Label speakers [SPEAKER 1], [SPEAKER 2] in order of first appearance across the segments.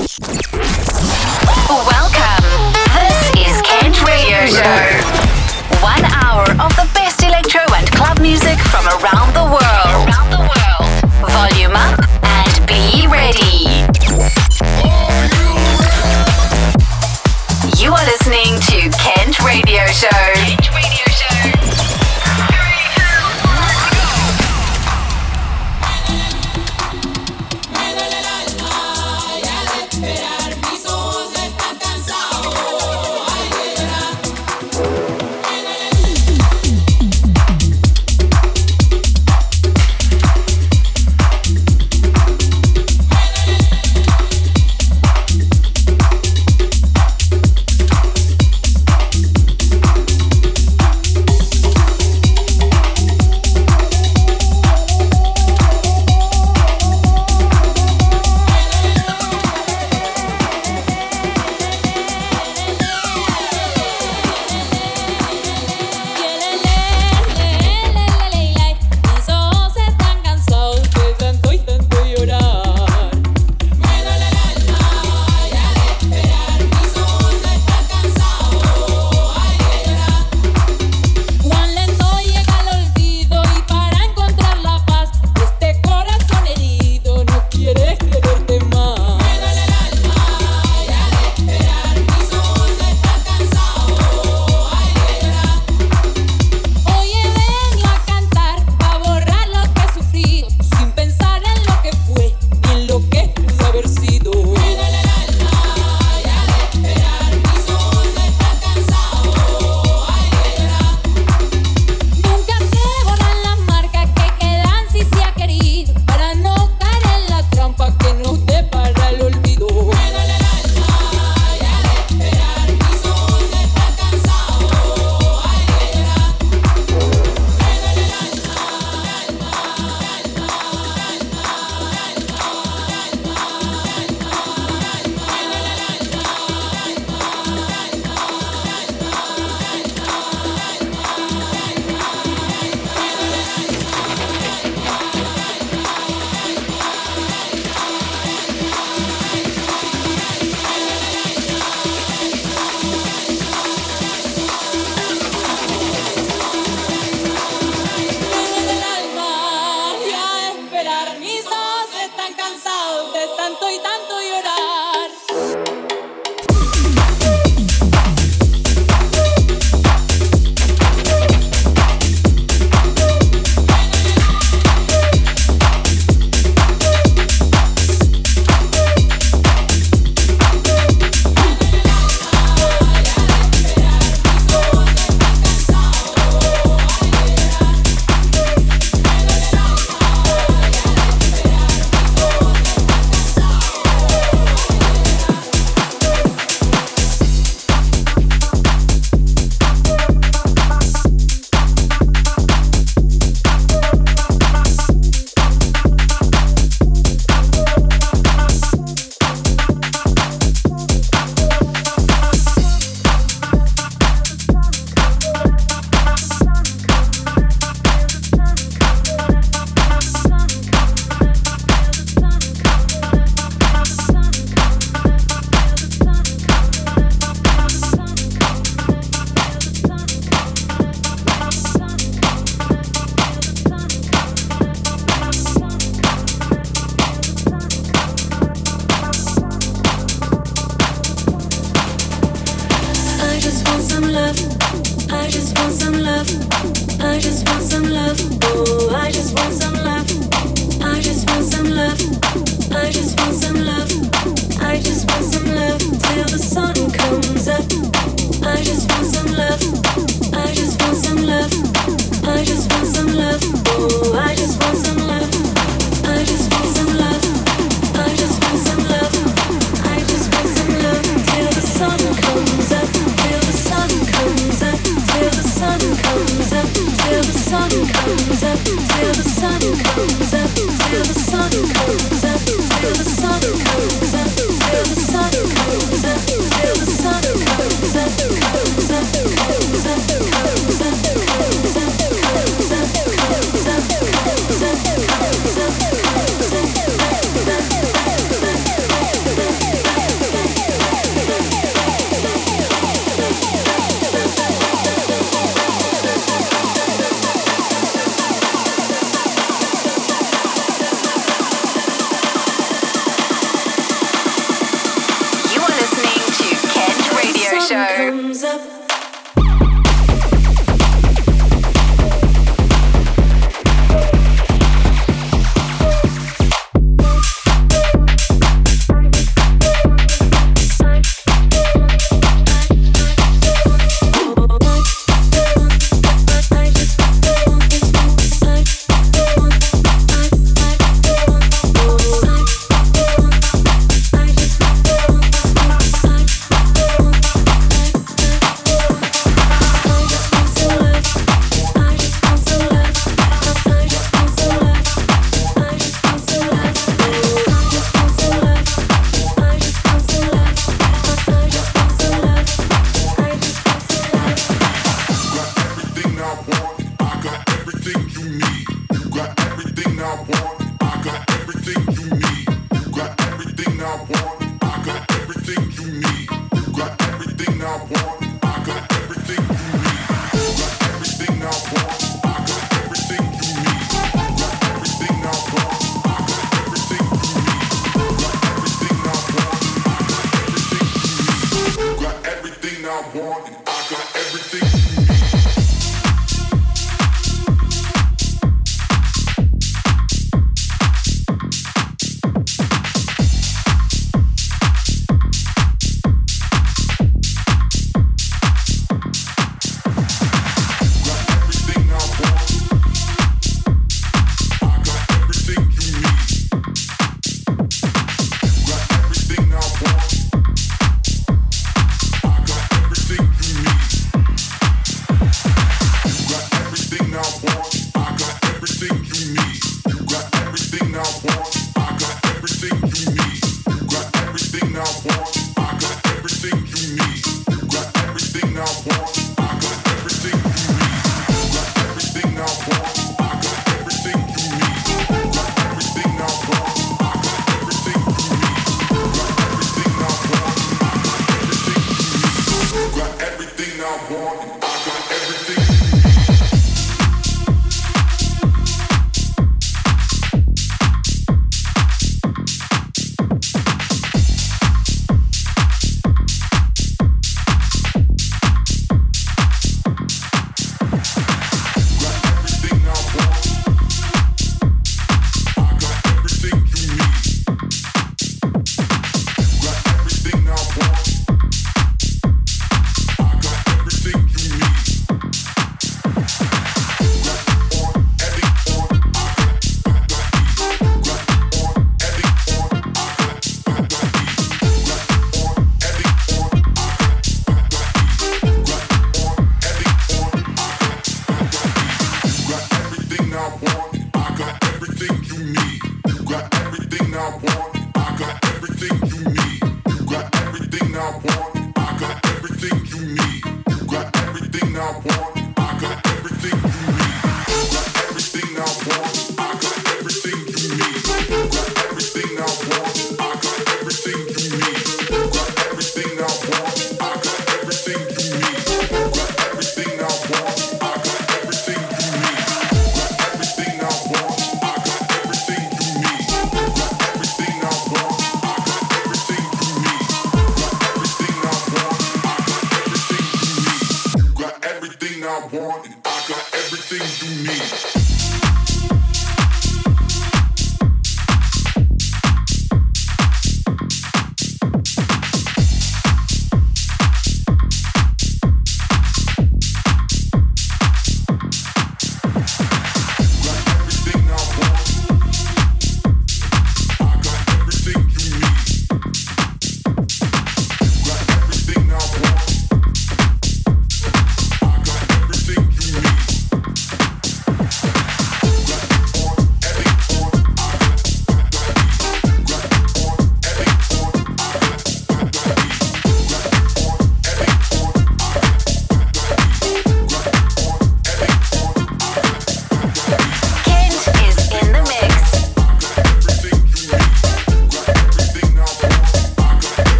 [SPEAKER 1] Welcome. This is Kent Radio Show. One hour of the best electro and club music from around the world. Around the world. Volume up and be ready. You are listening to Kent Radio Show. Kent Radio
[SPEAKER 2] torcido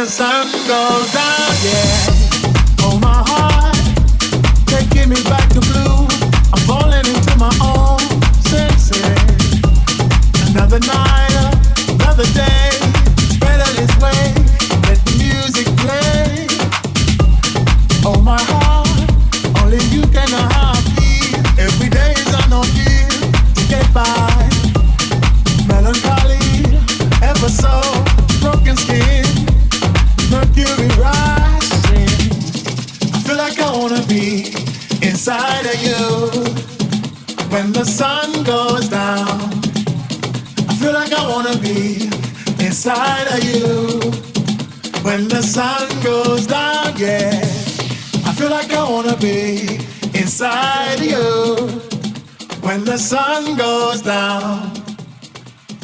[SPEAKER 2] the
[SPEAKER 3] sun goes down, yeah.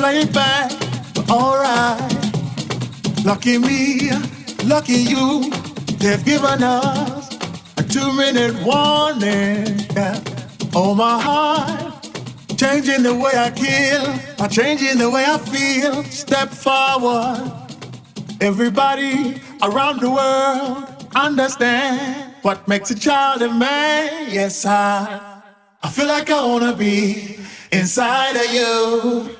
[SPEAKER 3] To back, but alright. Lucky me, lucky you. They've given us a two-minute warning. Yeah. Oh my heart, changing the way I kill, I'm changing the way I feel. Step forward. Everybody around the world understand what makes a child a man. Yes, I, I feel like I wanna be inside of you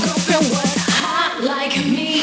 [SPEAKER 3] Girlfriend, what hot like me?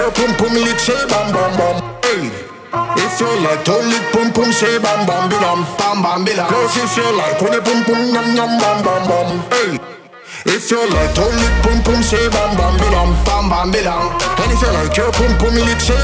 [SPEAKER 3] her pum pum lit, say bam bam bam. Hey. If you like to lick pum pum, say bam bam bilam, bam
[SPEAKER 4] bam bilam. Girls,
[SPEAKER 5] if you like
[SPEAKER 6] when it pum pum yum yum bam bam bam. Hey. If you like to lick pum pum, say bam bam bilam, bam bam bilam. And if you like
[SPEAKER 5] your pum pum lick, say